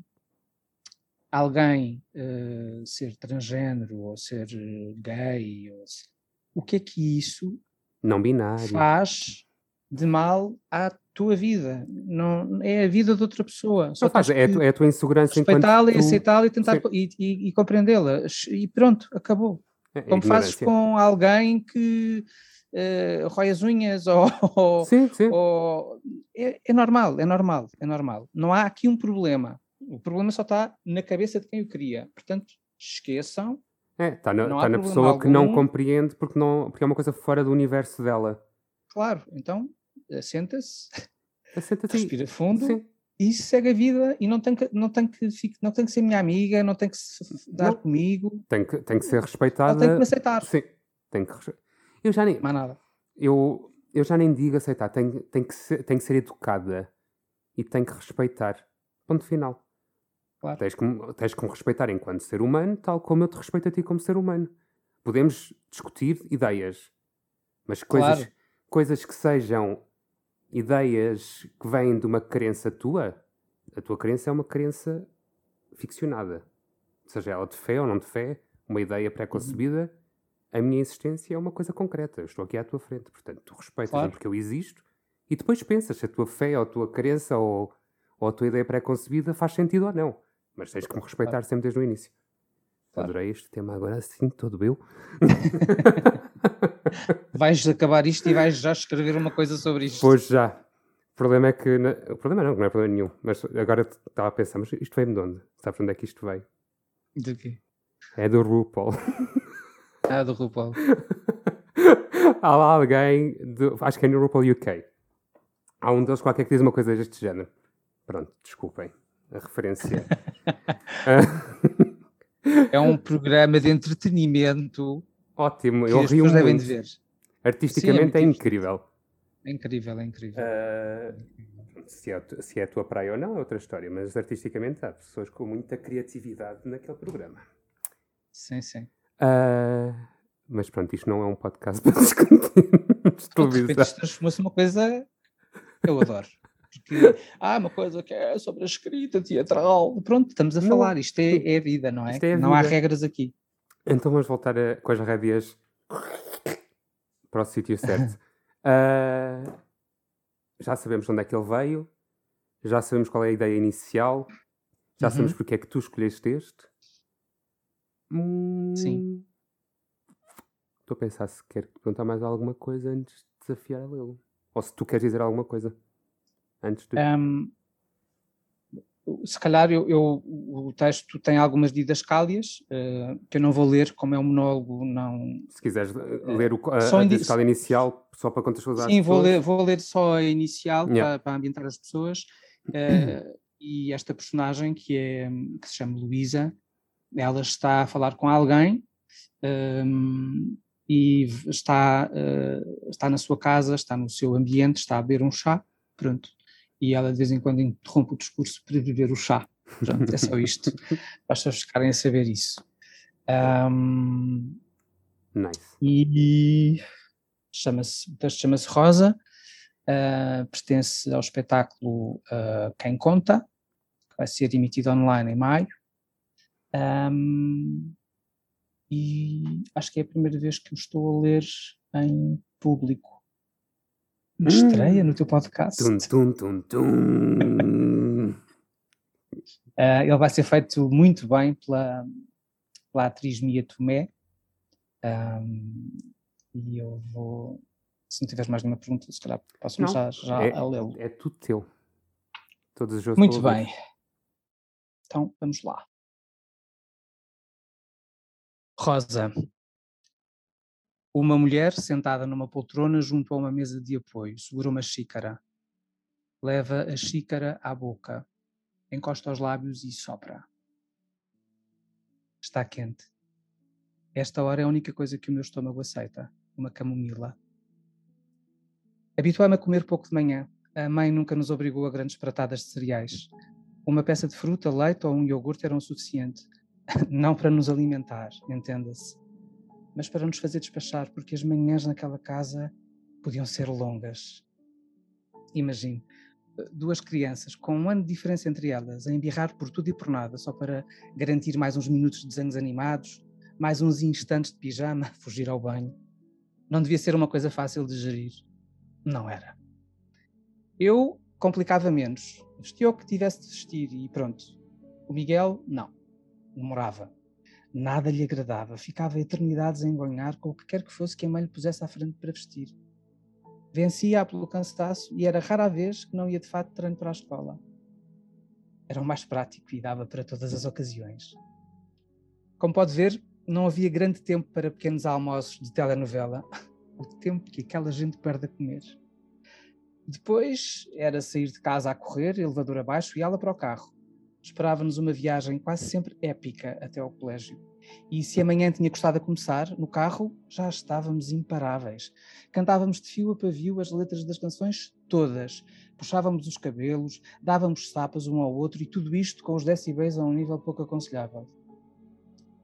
alguém eh, ser transgênero ou ser eh, gay, ou o que é que isso Não binário. faz de mal à tua vida? Não, é a vida de outra pessoa. Só Não faz, é, é a tua insegurança respeitá-la e aceitá-la e tentar Sim. e, e- e compreendê-la. E pronto, acabou. É, é Como fazes com alguém que eh, rói as unhas ou, ou- Sim, sim. ou- é, é normal, é normal, é normal. Não há aqui um problema. O problema só está na cabeça de quem o cria. Portanto, esqueçam. É, está na, tá na pessoa que não algum. compreende porque, não, porque é uma coisa fora do universo dela. Claro, então senta-se, Assenta-te aí. respira fundo Sim. e segue a vida e não tem que, não tem que, não tem que ser minha amiga, não tem que se dar Não. comigo, Tem que, tem que ser ela respeitada. tem que me aceitar. Sim. Tem que Eu já nem, Mais nada. eu, eu já nem digo aceitar. Tem, tem, que ser, tem que ser educada e tem que respeitar. Ponto final. Claro. Tens que, tens que me respeitar enquanto ser humano, tal como eu te respeito a ti como ser humano. Podemos discutir ideias, mas coisas, Claro. coisas que sejam ideias que vêm de uma crença tua, a tua crença é uma crença ficcionada. Seja ela de fé ou não de fé, uma ideia pré-concebida, a minha existência é uma coisa concreta. Eu estou aqui à tua frente. Portanto, tu respeitas-me Claro. porque eu existo e depois pensas se a tua fé ou a tua crença ou, ou a tua ideia pré-concebida faz sentido ou não. Mas tens que me respeitar sempre desde o início. Claro. Adorei este tema agora assim, todo eu. Vais acabar isto e vais já escrever uma coisa sobre isto. Pois já. O problema é que. na- O problema não, não é problema nenhum. Mas agora estava a pensar, mas isto veio de onde? Sabes onde é que isto veio? De quê? É do RuPaul. Ah, do RuPaul. Há lá alguém, do, acho que é no RuPaul UK. Há um deles qualquer que diz uma coisa deste género. Pronto, desculpem a referência. É um programa de entretenimento ótimo, eu rio pessoas devem muito. de ver. Artisticamente Sim, é, é muito incrível. É incrível, é incrível. Ah, se, é, se é a tua praia ou não é outra história, mas artisticamente há pessoas com muita criatividade naquele programa. Sim, sim. Ah, mas pronto, isto não é um podcast para discutir de Pronto, de repente televisão. isto transformou-se numa coisa que eu adoro. Porque, ah, uma coisa que é sobre a escrita teatral. Pronto, estamos a Não, falar. Isto é, é a vida, não é? É a não há vida. regras aqui. Então vamos voltar a- com as rédeas para o sítio certo. Ah, já sabemos onde é que ele veio, já sabemos qual é a ideia inicial, já Uhum. sabemos porque é que tu escolheste este. Sim. Estou a pensar se quer perguntar mais alguma coisa antes de desafiar a lê-lo. Ou se tu queres dizer alguma coisa antes de. Um, se calhar eu, eu, o texto tem algumas didascálias uh, que eu não vou ler, como é um monólogo, não. Se quiseres ler o, a, a didascália inicial, só para contextualizar Sim, vou ler, vou ler só a inicial yeah. para, para, ambientar as pessoas. Uh, e esta personagem, que, é, que se chama Luísa, ela está a falar com alguém um, e está, uh, está na sua casa, está no seu ambiente, está a beber um chá, pronto e ela de vez em quando interrompe o discurso para beber o chá. Pronto, é só isto, pessoas ficarem a saber isso. Um, nice. E chama-se, chama-se Rosa, uh, pertence ao espetáculo uh, Quem Conta, que vai ser emitido online em maio. Um, e acho que é a primeira vez que o estou a ler em público. Uma estreia no teu podcast. Tum, tum, tum, tum. uh, ele vai ser feito muito bem pela, pela atriz Mia Tomé. Um, e eu vou. Se não tiveres mais nenhuma pergunta, se calhar posso começar já é, a lê-lo. É tudo teu. Todos os Muito bem. Então, vamos lá. Rosa, uma mulher sentada numa poltrona junto a uma mesa de apoio segura uma xícara. Leva a xícara à boca, encosta os lábios e sopra. Está quente. Esta hora é a única coisa que o meu estômago aceita: uma camomila. Habituei-me a comer pouco de manhã. A mãe nunca nos obrigou a grandes pratadas de cereais. Uma peça de fruta, leite ou um iogurte eram suficiente. Não para nos alimentar, entenda-se mas para nos fazer despachar, porque as manhãs naquela casa podiam ser longas. Imagine, duas crianças com um ano de diferença entre elas, a embirrar por tudo e por nada, só para garantir mais uns minutos de desenhos animados, mais uns instantes de pijama, fugir ao banho. Não devia ser uma coisa fácil de gerir. Não era. Eu complicava menos. Vestia o que tivesse de vestir e pronto. O Miguel, não. Demorava. Nada lhe agradava, ficava eternidades a engonhar com o que quer que fosse que a mãe lhe pusesse à frente para vestir. Vencia-a pelo cansaço e era rara a vez que não ia de fato treino para a escola. Era o mais prático e dava para todas as ocasiões. Como pode ver, não havia grande tempo para pequenos almoços de telenovela, o tempo que aquela gente perde a comer. Depois era sair de casa a correr, elevador abaixo e ela para o carro esperava-nos uma viagem quase sempre épica até ao colégio. E se amanhã tinha custado a começar, no carro já estávamos imparáveis. Cantávamos de fio a pavio as letras das canções todas, puxávamos os cabelos, dávamos sapas um ao outro e tudo isto com os decibéis a um nível pouco aconselhável.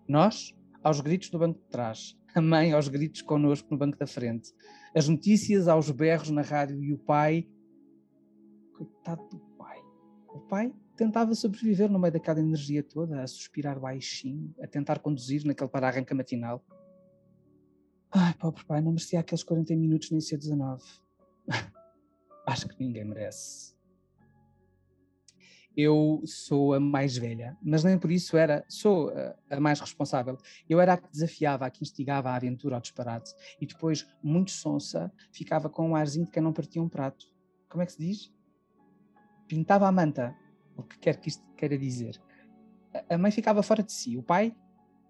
Nós, aos gritos do banco de trás, a mãe aos gritos connosco no banco da frente, as notícias aos berros na rádio e o pai. Coitado do pai. O pai tentava sobreviver no meio daquela energia toda, a suspirar baixinho, a tentar conduzir naquele para-arranca matinal. Ai, pobre pai, não merecia aqueles 40 minutos nem ser 19. Acho que ninguém merece. Eu sou a mais velha, mas nem por isso era, sou a, mais responsável. Eu era a que desafiava, a que instigava a aventura ao disparate. E depois, muito sonsa, ficava com um arzinho de quem não partia um prato. Como é que se diz? Pintava a manta o que quer que isto queira dizer. A mãe ficava fora de si, o pai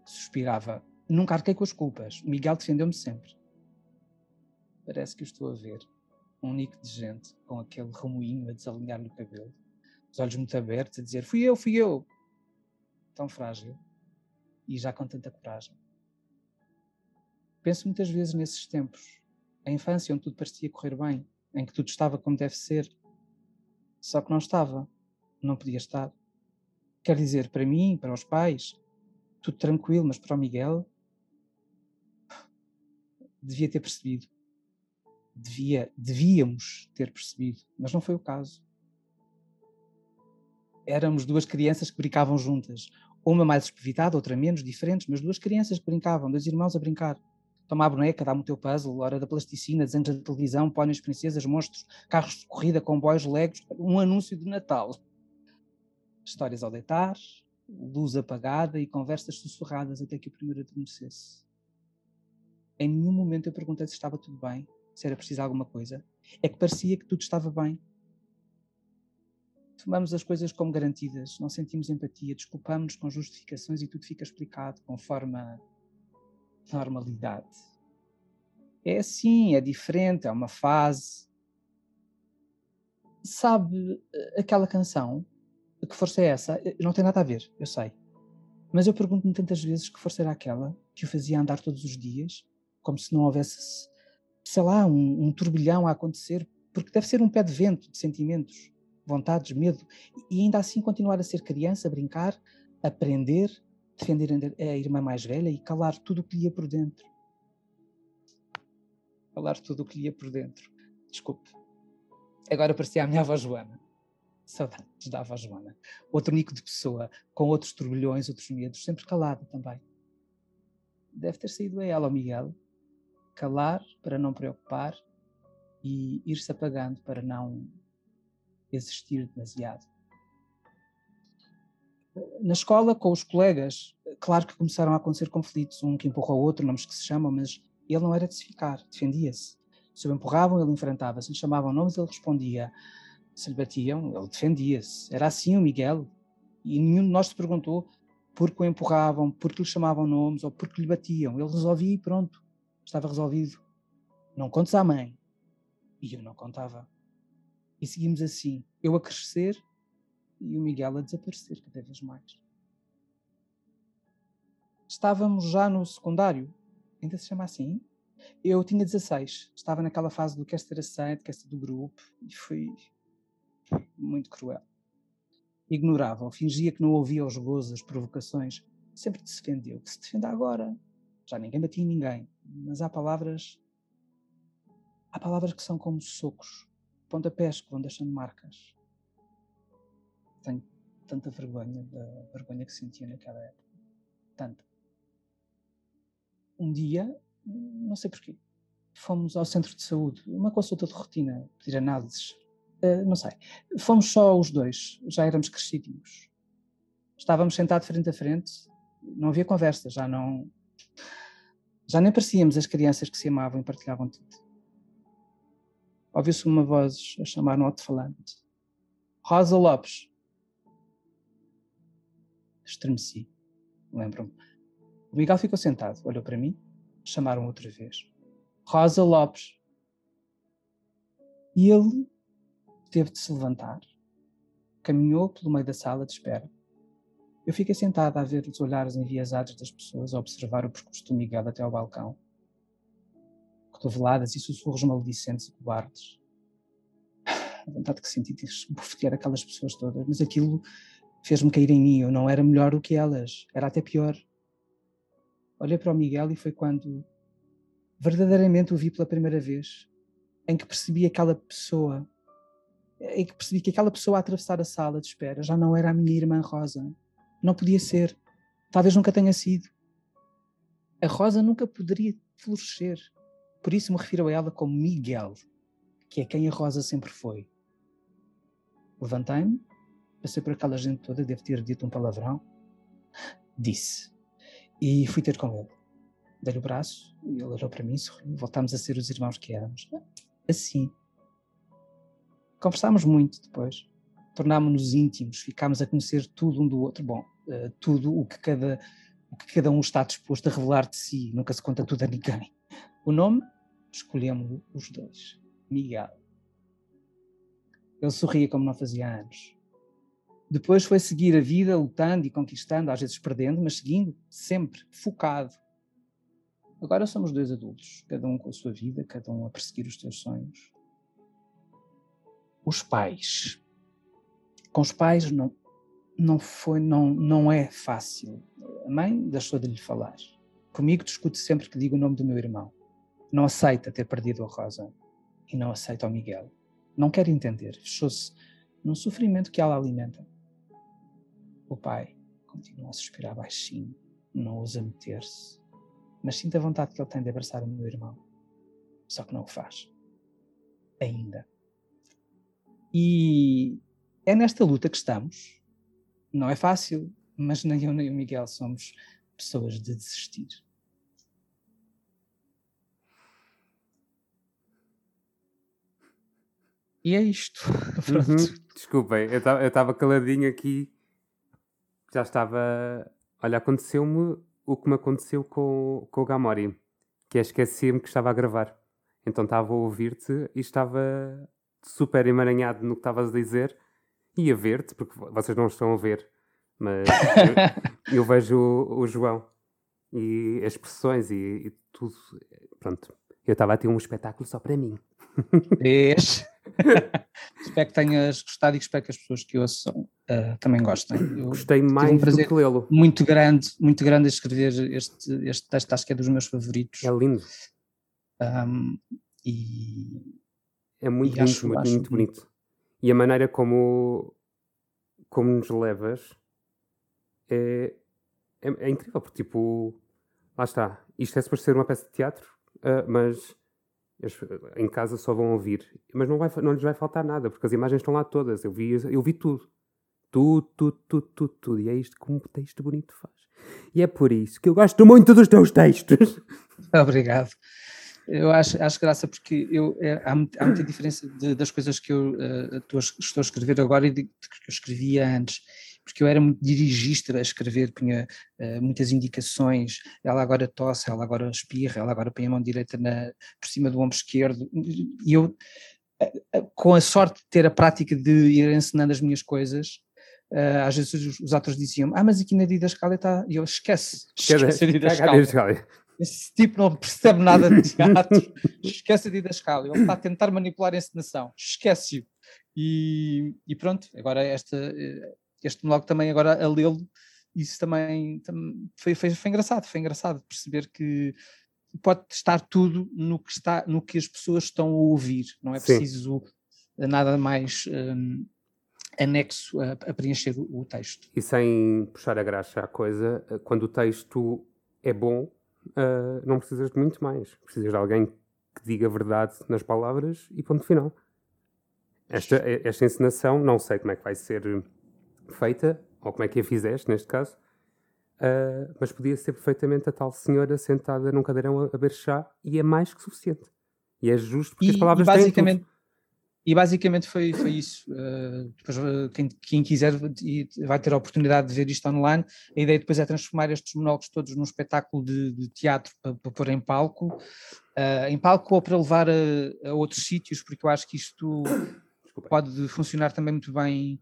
suspirava. Nunca arquei com as culpas. O Miguel defendeu-me sempre. Parece que o estou a ver. Um nico de gente com aquele remoinho a desalinhar no cabelo, os olhos muito abertos, a dizer: Fui eu, fui eu. Tão frágil e já com tanta coragem. Penso muitas vezes nesses tempos, a infância onde tudo parecia correr bem, em que tudo estava como deve ser. Só que não estava não podia estar. Quer dizer, para mim, para os pais, tudo tranquilo, mas para o Miguel, devia ter percebido. Devia, devíamos ter percebido, mas não foi o caso. Éramos duas crianças que brincavam juntas, uma mais espevitada, outra menos, diferentes, mas duas crianças que brincavam, dois irmãos a brincar. Toma a boneca, dá-me o teu puzzle, hora da plasticina, desenhos da televisão, póneis, princesas, monstros, carros de corrida, comboios, legos, um anúncio de Natal histórias ao deitar, luz apagada e conversas sussurradas até que o primeiro adormecesse. Em nenhum momento eu perguntei se estava tudo bem, se era preciso alguma coisa. É que parecia que tudo estava bem. Tomamos as coisas como garantidas, não sentimos empatia, desculpamos-nos com justificações e tudo fica explicado conforme a normalidade. É assim, é diferente, é uma fase. Sabe eh, aquela canção? Que força é essa? Eh, não tem nada a ver, eu sei. Mas eu pergunto-me tantas vezes que força era aquela que o fazia andar todos os dias, como se não houvesse, sei lá, um, um turbilhão a acontecer, porque deve ser um pé de vento de sentimentos, vontades, medo, e ainda assim continuar a ser criança, a brincar, aprender, defender a irmã mais velha e calar tudo o que lhe ia por dentro. Calar tudo o que lhe ia por dentro. Desculpe. Agora parecia a minha avó Joana. Saudades da avó Joana. Outro nico de pessoa, com outros turbilhões, outros medos, sempre calada também. Deve ter saído a ela, o Miguel. Calar para não preocupar e ir-se apagando para não existir demasiado. Na escola, com os colegas, claro que começaram a acontecer conflitos, um que empurrou o outro, nomes que se chamam, mas ele não era de se ficar, defendia-se. Se o empurravam, ele enfrentava. Se lhe chamavam nomes, ele respondia. Se lhe batiam, ele defendia-se. Era assim o Miguel. E nenhum de nós se perguntou porque o empurravam, porque lhe chamavam nomes ou porque lhe batiam. Ele resolvia e pronto. Estava resolvido. Não contes à mãe. E eu não contava. E seguimos assim, eu a crescer e o Miguel a desaparecer cada vez mais. Estávamos já no secundário, ainda se chama assim. Eu tinha 16, estava naquela fase do quer ser aceito, quer ser do grupo, e foi muito cruel. Ignorava, fingia que não ouvia os gozos, as provocações. Sempre se defendeu, que se defenda agora. Já ninguém batia em ninguém, mas há palavras. Há palavras que são como socos pontapés que vão deixando marcas. Tenho tanta vergonha da vergonha que sentia naquela época. Tanta. Um dia, não sei porquê, fomos ao centro de saúde, uma consulta de rotina, pedir análises. Uh, não sei. Fomos só os dois, já éramos crescidinhos. Estávamos sentados frente a frente, não havia conversa, já não. Já nem parecíamos as crianças que se amavam e partilhavam tudo ouviu-se uma voz a chamar no alto-falante. Rosa Lopes. Estremeci, lembro-me. O Miguel ficou sentado, olhou para mim, chamaram outra vez. Rosa Lopes. E ele teve de se levantar, caminhou pelo meio da sala de espera. Eu fiquei sentada a ver os olhares enviesados das pessoas, a observar o percurso do Miguel até ao balcão cotoveladas e sussurros maledicentes e cobardes. A vontade que senti de bufetear aquelas pessoas todas, mas aquilo fez-me cair em mim. Eu não era melhor do que elas, era até pior. Olhei para o Miguel e foi quando verdadeiramente o vi pela primeira vez, em que percebi aquela pessoa, em que percebi que aquela pessoa a atravessar a sala de espera já não era a minha irmã Rosa. Não podia ser. Talvez nunca tenha sido. A Rosa nunca poderia florescer. Por isso me refiro a ela como Miguel, que é quem a Rosa sempre foi. Levantei-me, passei por aquela gente toda, devo ter dito um palavrão. Disse. E fui ter com ele. Dei-lhe o braço, ele olhou para mim, sorriu. Voltámos a ser os irmãos que éramos. Assim. Conversámos muito depois. Tornámos-nos íntimos, ficámos a conhecer tudo um do outro. Bom, uh, tudo o que, cada, o que cada um está disposto a revelar de si. Nunca se conta tudo a ninguém. O nome escolhemos os dois. Miguel. Ele sorria como não fazia anos. Depois foi seguir a vida, lutando e conquistando, às vezes perdendo, mas seguindo, sempre, focado. Agora somos dois adultos, cada um com a sua vida, cada um a perseguir os seus sonhos. Os pais. Com os pais não, não foi, não, não é fácil. A mãe deixou de lhe falar. Comigo discute sempre que digo o nome do meu irmão não aceita ter perdido a Rosa e não aceita o Miguel. Não quer entender, fechou-se num sofrimento que ela alimenta. O pai continua a suspirar baixinho, não ousa meter-se, mas sinta a vontade que ele tem de abraçar o meu irmão. Só que não o faz. Ainda. E é nesta luta que estamos. Não é fácil. mas nem eu nem o Miguel somos pessoas de desistir. E é isto. Uhum. Desculpem, eu estava caladinho aqui. Já estava. Olha, aconteceu-me o que me aconteceu com, com o Gamori, que é esquecer-me que estava a gravar. Então estava a ouvir-te e estava super emaranhado no que estavas a dizer e a ver-te, porque vocês não estão a ver, mas eu, eu, vejo o, o, João e as expressões e, e tudo. Pronto, eu estava a ter um espetáculo só para mim. Vês? espero que tenhas gostado e espero que as pessoas que ouçam uh, também gostem. Eu Gostei mais um do que lê-lo. Muito grande, muito grande a escrever este, este texto, acho que é dos meus favoritos. É lindo. Um, e é muito lindo, acho, muito, acho muito bonito. E a maneira como, como nos levas é, é, é incrível, porque tipo, lá está, isto é suposto ser uma peça de teatro, uh, mas em casa só vão ouvir, mas não, vai, não lhes vai faltar nada, porque as imagens estão lá todas. Eu vi, eu vi tudo. Tudo, tudo, tudo, tudo, tudo. E é isto que um texto bonito faz. E é por isso que eu gosto muito dos teus textos. Obrigado. Eu acho, acho graça porque eu, é, há, há, muita diferença de, das coisas que eu uh, estou a escrever agora e de, de que eu escrevia antes. Porque eu era muito dirigista a escrever, punha uh, muitas indicações, ela agora tosse, ela agora espirra, ela agora põe a mão direita na, por cima do ombro esquerdo, e eu, uh, com a sorte de ter a prática de ir ensinando as minhas coisas, às vezes os, os atores diziam, ah, mas aqui na Didascalia está, e eu esquece, esquece a Didascalia. Esse tipo não percebe nada de teatro, esquece a Didascalia, ele está a tentar manipular a encenação, esquece-o. E, e, pronto, agora esta este monólogo também agora a lê-lo, isso também, também foi, foi, foi, engraçado, foi engraçado perceber que pode estar tudo no que, está, no que as pessoas estão a ouvir, não é Sim. preciso nada mais um, anexo a, a preencher o, o, texto. E sem puxar a graxa à coisa, quando o texto é bom, uh, não precisas de muito mais. Precisas de alguém que diga a verdade nas palavras e ponto final. Esta, esta encenação, não sei como é que vai ser feita, ou como é que a fizeste neste caso, uh, mas podia ser perfeitamente a tal senhora sentada num cadeirão a, a beber chá e é mais que suficiente. E é justo porque e, as palavras e basicamente, têm E basicamente foi, foi isso. Uh, depois, uh, quem, quem, quiser vai ter a oportunidade de ver isto online. A ideia depois é transformar estes monólogos todos num espetáculo de, de teatro para, para, pôr em palco. Uh, em palco ou para levar a, a, outros sítios, porque eu acho que isto pode funcionar também muito bem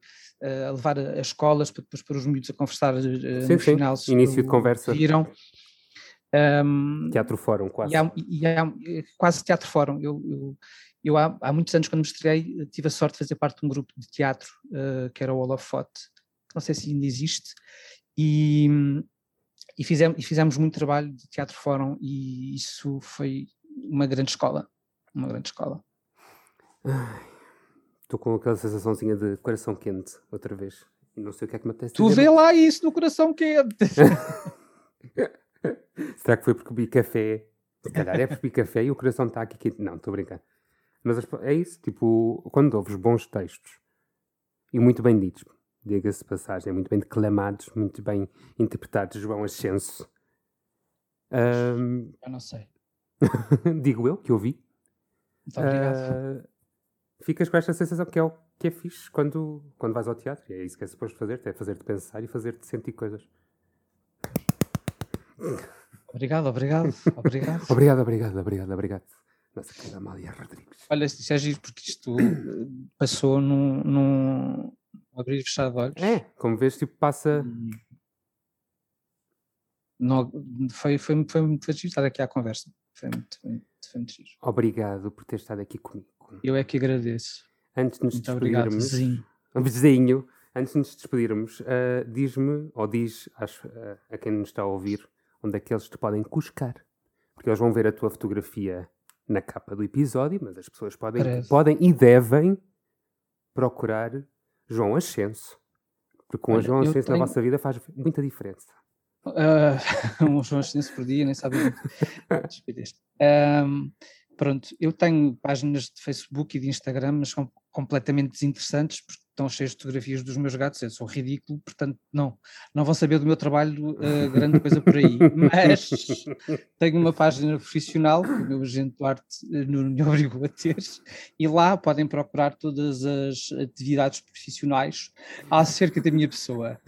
a levar as escolas para depois pôr os miúdos a conversar uh, sim, no sim. final. Início de conversa. Viram. Um, teatro Fórum, quase. E há, e há, quase Teatro Fórum. Eu, eu, eu há, há, muitos anos, quando me estreiei, tive a sorte de fazer parte de um grupo de teatro uh, que era o Holofote, que não sei se ainda existe, e, e, fizemos, e fizemos muito trabalho de Teatro Fórum e isso foi uma grande escola. Uma grande escola. Estou com aquela sensaçãozinha de coração quente, outra vez. Não sei o que é que me apetece Tu vê lá isso no coração quente! Será que foi porque bebi café? Se calhar é porque bebi café e o coração está aqui quente. Não, estou brincando. Mas é isso, tipo, quando ouves bons textos e muito bem ditos, diga-se passagem, muito bem declamados, muito bem interpretados, João Ascenso. Um... Eu não sei. Digo eu, que ouvi. Muito obrigado. Uh ficas com esta sensação que é o que é fixe quando, quando vais ao teatro. E é isso que é suposto fazer, é fazer-te pensar e fazer-te sentir coisas. Obrigado, obrigado, obrigado. obrigado, obrigado, obrigado, obrigado. Nossa querida Amália Rodrigues. Olha, isto é giro porque isto passou num, num abrir e fechar de olhos. É, como vês, tipo, passa. Não, foi, foi, foi muito giro estar aqui à conversa. Foi muito, muito, foi muito giro. Obrigado por ter estado aqui comigo. Eu é que agradeço. Antes de nos Muito despedirmos, obrigado, vizinho. vizinho. Antes de nos despedirmos, uh, diz-me, ou diz às, uh, a quem nos está a ouvir, onde é que eles te podem cuscar. Porque eles vão ver a tua fotografia na capa do episódio, mas as pessoas podem, podem e devem procurar João Ascenso. Porque com Olha, João Ascenso tenho... na vossa vida faz muita diferença. Uh, um João Ascenso por dia, nem sabe. um, Pronto, eu tenho páginas de Facebook e de Instagram, mas são completamente desinteressantes, porque estão cheios de fotografias dos meus gatos, eu sou ridículo, portanto não, não vão saber do meu trabalho uh, grande coisa por aí, mas tenho uma página profissional que o meu agente do arte uh, me obrigou a ter, e lá podem procurar todas as atividades profissionais acerca da minha pessoa.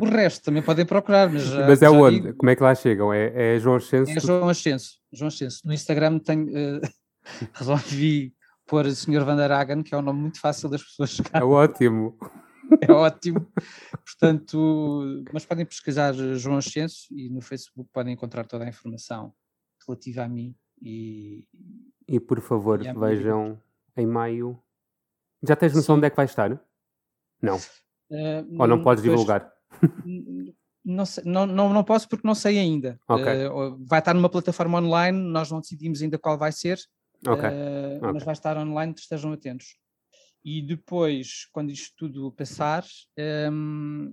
O resto também podem procurar, mas. mas é onde? Digo, Como é que lá chegam? É, é João Ascenso? É João Ascenso. João Ascenso. No Instagram tenho. Uh, resolvi pôr o Sr. Van der Hagen, que é um nome muito fácil das pessoas chegar. É ótimo. É ótimo. Portanto, mas podem pesquisar João Ascenso e no Facebook podem encontrar toda a informação relativa a mim. E, e por favor, e vejam em maio. Já tens noção Sim. onde é que vai estar? Não. Uh, Ou não podes divulgar? Não, sei, não, não, não posso porque não sei ainda. Okay. Uh, vai estar numa plataforma online, nós não decidimos ainda qual vai ser, okay. Uh, okay. mas vai estar online, estejam atentos. E depois, quando isto tudo passar, um, ehm,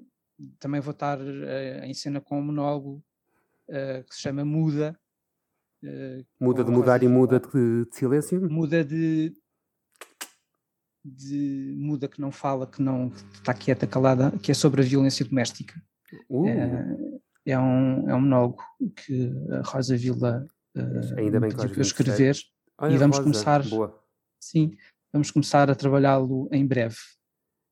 também vou estar uh, em cena com um monólogo que se chama Muda. muda de mudar e muda de, de silêncio? Muda de, de muda que não fala, que não está quieta, calada, que é sobre a violência doméstica. Uh. É, é, um, é um monólogo que a Rosa Vila uh, Ainda bem que eu escrever Olha, e vamos Rosa, começar. Boa. Sim, vamos começar a trabalhá-lo em breve.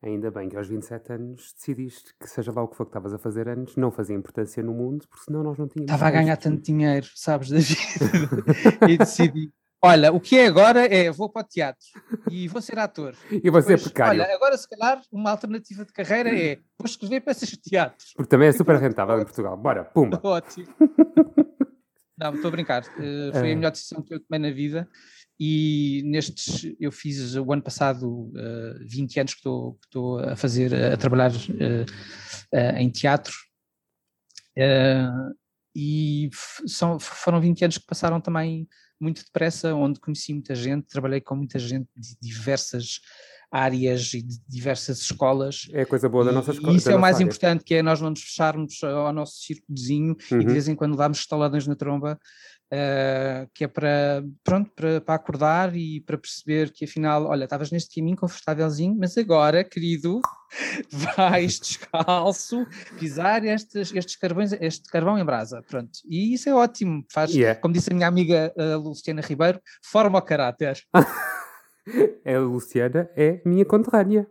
Ainda bem que aos 27 anos decidiste que, seja lá o que for que estavas a fazer antes, não fazia importância no mundo, porque senão nós não tínhamos. Estava a ganhar tanto dinheiro, sabes, da vida. e decidi Olha, o que é agora é vou para o teatro e vou ser ator. E vou ser precário. Olha, agora se calhar uma alternativa de carreira é vou escrever peças de teatro. Porque também é super rentável em Portugal. Bora, pumba. Ótimo. Não, estou a brincar. Uh, foi a é. melhor decisão que eu tomei na vida e nestes, eu fiz o ano passado uh, eh, 20 anos que estou, que estou a fazer, a trabalhar uh, em teatro. e são, foram 20 anos que passaram também muito depressa, onde conheci muita gente, trabalhei com muita gente de diversas áreas e de diversas escolas. É a coisa boa da nossa escola. E isso é o mais área. importante, que é nós não nos fecharmos ao nosso círculozinho uhum. e de uhum. vez em quando levarmos estaladões na tromba, uh, que é para, pronto, para, para acordar e para perceber que afinal, olha, estavas neste caminho confortávelzinho, mas agora, querido, vais descalço pisar estes, estes carvões, este carvão em brasa, pronto. E isso é ótimo, faz, yeah. como disse a minha amiga uh, Luciana Ribeiro, forma o caráter. a Luciana é minha conterrânea.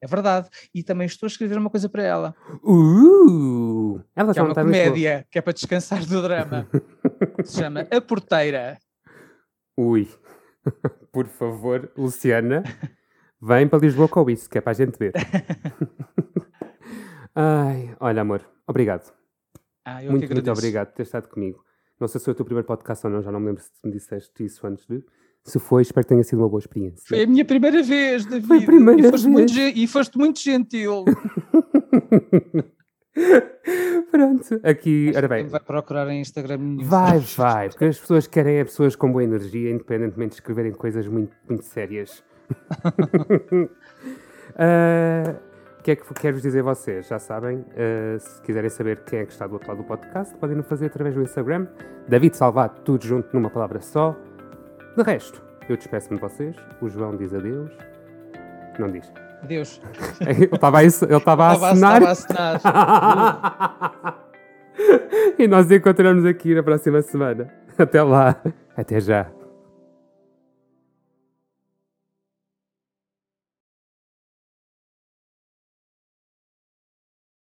É verdade. E também estou a escrever uma coisa para ela. Uh, ela que é uma comédia, que é para descansar do drama. Se chama A Porteira. Ui. Por favor, Luciana, vem para Lisboa com isso, que é para a gente ver. Ai, olha, amor, obrigado. Ah, muito, muito obrigado por ter estado comigo. Não sei se foi o teu primeiro podcast ou não, já não me lembro se me disseste isso antes de. Se foi, espero que tenha sido uma boa experiência. Foi a minha primeira vez, David. Foi a primeira e foste vez. Muito, e foste muito gentil. Pronto, aqui, ora bem. Vai procurar em Instagram nenhum. Vai, vai, porque as pessoas querem é pessoas com boa energia, independentemente de escreverem coisas muito, muito sérias. uh, o que é que quero-vos dizer a vocês? Já sabem, uh, se quiserem saber quem é que está do outro lado do podcast, podem o fazer através do Instagram. David Salvato, tudo junto numa palavra só. De resto, eu despeço-me de vocês. O João diz adeus. Não diz. Adeus. Ele estava a, ele. Estava a assinar. e nós encontramos aqui na próxima semana. Até lá. Até já.